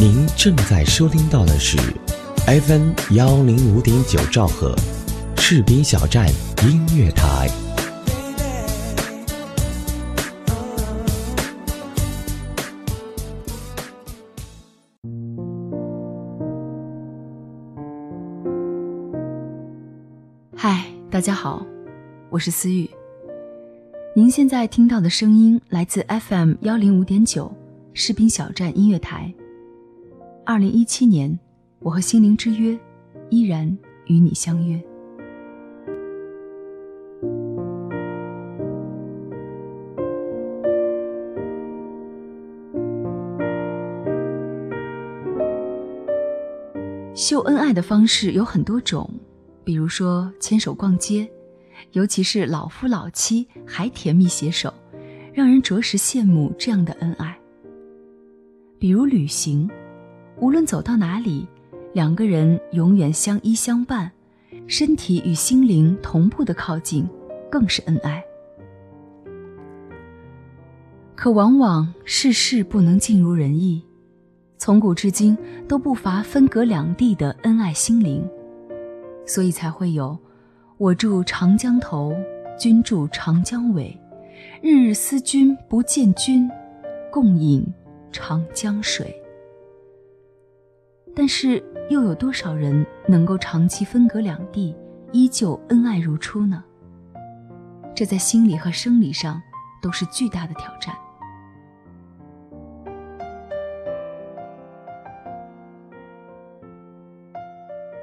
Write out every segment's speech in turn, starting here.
您正在收听到的是 FM 幺零五点九兆赫，士兵小站音乐台。嗨，大家好，我是思雨。您现在听到的声音来自 FM 幺零五点九士兵小站音乐台。二零一七年，我和心灵之约依然与你相约。秀恩爱的方式有很多种，比如说牵手逛街，尤其是老夫老妻还甜蜜携手，让人着实羡慕这样的恩爱。比如旅行。无论走到哪里，两个人永远相依相伴，身体与心灵同步的靠近，更是恩爱。可往往世事不能尽如人意，从古至今都不乏分隔两地的恩爱心灵，所以才会有“我住长江头，君住长江尾，日日思君不见君，共饮长江水。”但是，又有多少人能够长期分隔两地，依旧恩爱如初呢？这在心理和生理上都是巨大的挑战。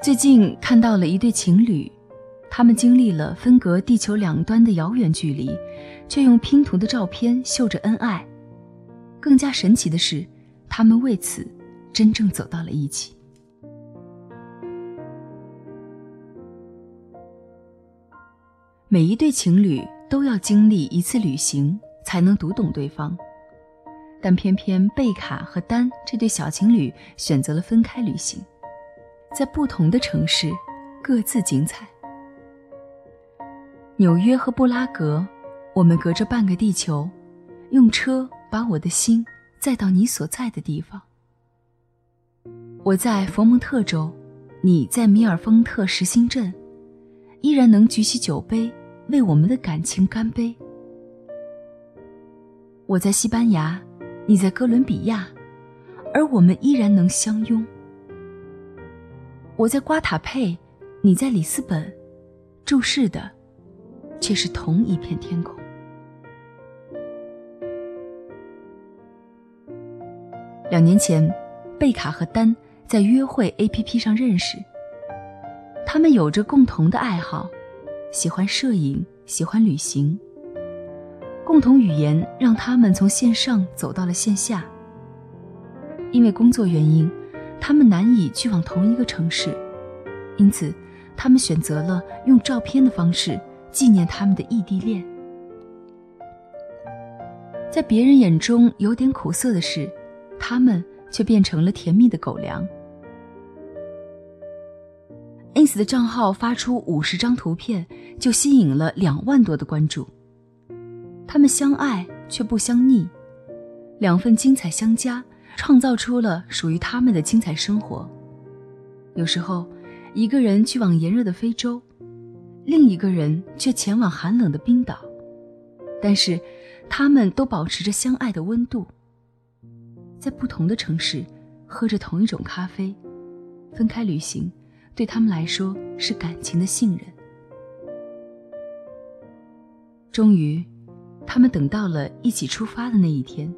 最近看到了一对情侣，他们经历了分隔地球两端的遥远距离，却用拼图的照片秀着恩爱。更加神奇的是，他们为此。真正走到了一起。每一对情侣都要经历一次旅行，才能读懂对方，但偏偏贝卡和丹这对小情侣选择了分开旅行，在不同的城市，各自精彩。纽约和布拉格，我们隔着半个地球，用车把我的心载到你所在的地方。我在佛蒙特州，你在米尔丰特实心镇，依然能举起酒杯为我们的感情干杯。我在西班牙，你在哥伦比亚，而我们依然能相拥。我在瓜塔佩，你在里斯本，注视的却是同一片天空。两年前，贝卡和丹。在约会 APP 上认识，他们有着共同的爱好，喜欢摄影，喜欢旅行。共同语言让他们从线上走到了线下。因为工作原因，他们难以去往同一个城市，因此，他们选择了用照片的方式纪念他们的异地恋。在别人眼中有点苦涩的是，他们却变成了甜蜜的狗粮。Ins 的账号发出五十张图片，就吸引了两万多的关注。他们相爱却不相腻，两份精彩相加，创造出了属于他们的精彩生活。有时候，一个人去往炎热的非洲，另一个人却前往寒冷的冰岛，但是，他们都保持着相爱的温度。在不同的城市，喝着同一种咖啡，分开旅行。对他们来说是感情的信任。终于，他们等到了一起出发的那一天。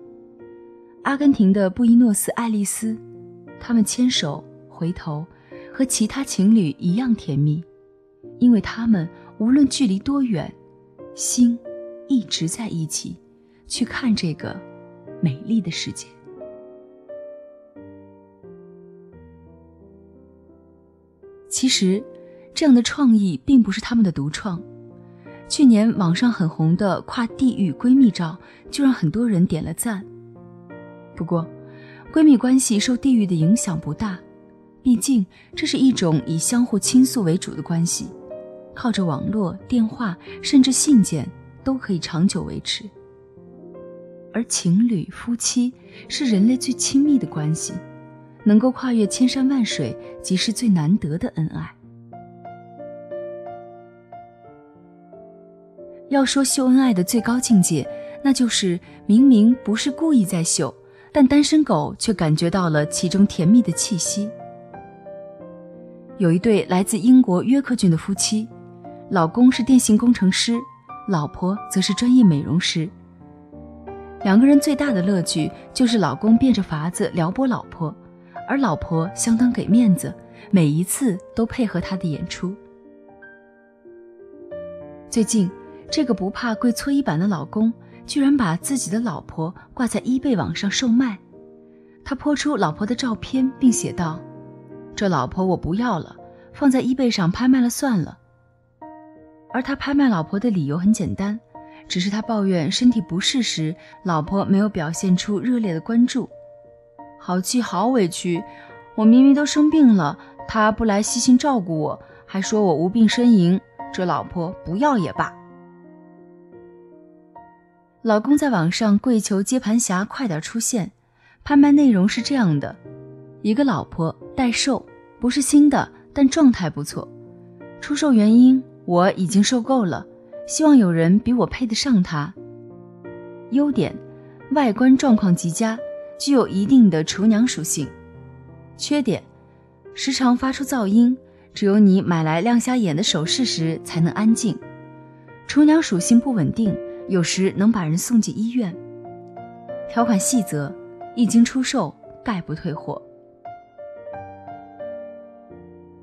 阿根廷的布宜诺斯艾利斯，他们牵手回头，和其他情侣一样甜蜜，因为他们无论距离多远，心一直在一起，去看这个美丽的世界。其实，这样的创意并不是他们的独创。去年网上很红的跨地域闺蜜照，就让很多人点了赞。不过，闺蜜关系受地域的影响不大，毕竟这是一种以相互倾诉为主的关系，靠着网络、电话甚至信件都可以长久维持。而情侣、夫妻是人类最亲密的关系，能够跨越千山万水，即是最难得的恩爱。要说秀恩爱的最高境界，那就是明明不是故意在秀，但单身狗却感觉到了其中甜蜜的气息。有一对来自英国约克郡的夫妻，老公是电信工程师，老婆则是专业美容师。两个人最大的乐趣就是老公变着法子撩拨老婆，而老婆相当给面子，每一次都配合他的演出。最近，这个不怕跪搓衣板的老公，居然把自己的老婆挂在衣贝网上售卖。他泼出老婆的照片，并写道：“这老婆我不要了，放在衣贝上拍卖了算了。”而他拍卖老婆的理由很简单。只是他抱怨身体不适时，老婆没有表现出热烈的关注，好气好委屈。我明明都生病了，他不来细心照顾我，还说我无病呻吟。这老婆不要也罢。老公在网上跪求接盘侠快点出现，拍卖内容是这样的：一个老婆待售，不是新的，但状态不错。出售原因我已经受够了。希望有人比我配得上她。优点，外观状况极佳，具有一定的厨娘属性。缺点，时常发出噪音，只有你买来亮瞎眼的首饰时才能安静。厨娘属性不稳定，有时能把人送进医院。条款细则，一经出售概不退货。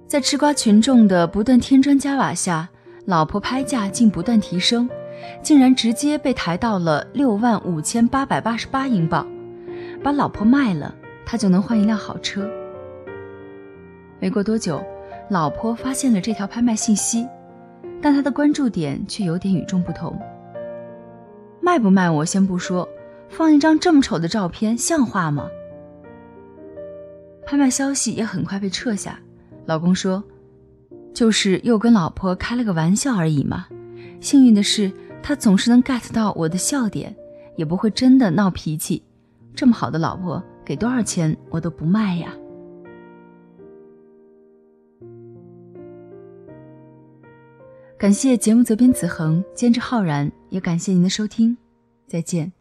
在吃瓜群众的不断添砖加瓦下。老婆拍价竟不断提升，竟然直接被抬到了六万五千八百八十八英镑。把老婆卖了，他就能换一辆好车。没过多久，老婆发现了这条拍卖信息，但他的关注点却有点与众不同。卖不卖我先不说，放一张这么丑的照片像话吗？拍卖消息也很快被撤下。老公说。就是又跟老婆开了个玩笑而已嘛。幸运的是，他总是能 get 到我的笑点，也不会真的闹脾气。这么好的老婆，给多少钱我都不卖呀。感谢节目责编子恒，监制浩然，也感谢您的收听，再见。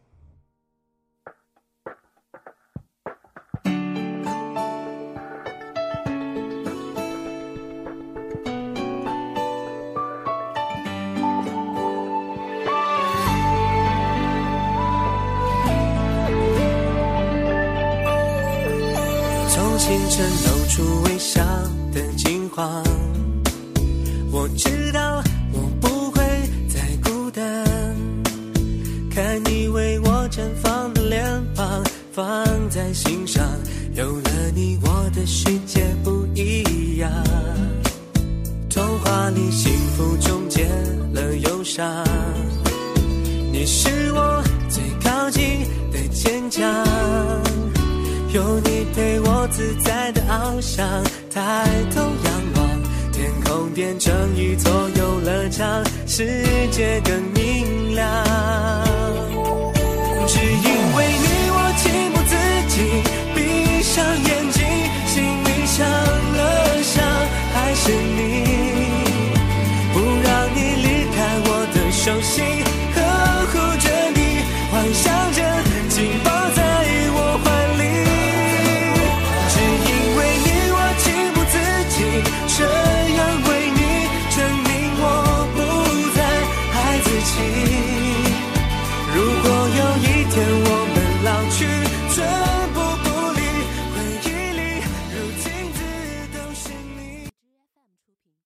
清晨露出微笑的金黄，我知道我不会再孤单。看你为我绽放的脸庞，放在心上，有了你，我的世界不一样。童话里幸福终结了忧伤，你是我自在的翱翔，抬头仰望，天空变成一座游乐场，世界更明亮。只因为你，我情不自禁闭上眼睛，心里想了想，还是你，不让你离开我的手心，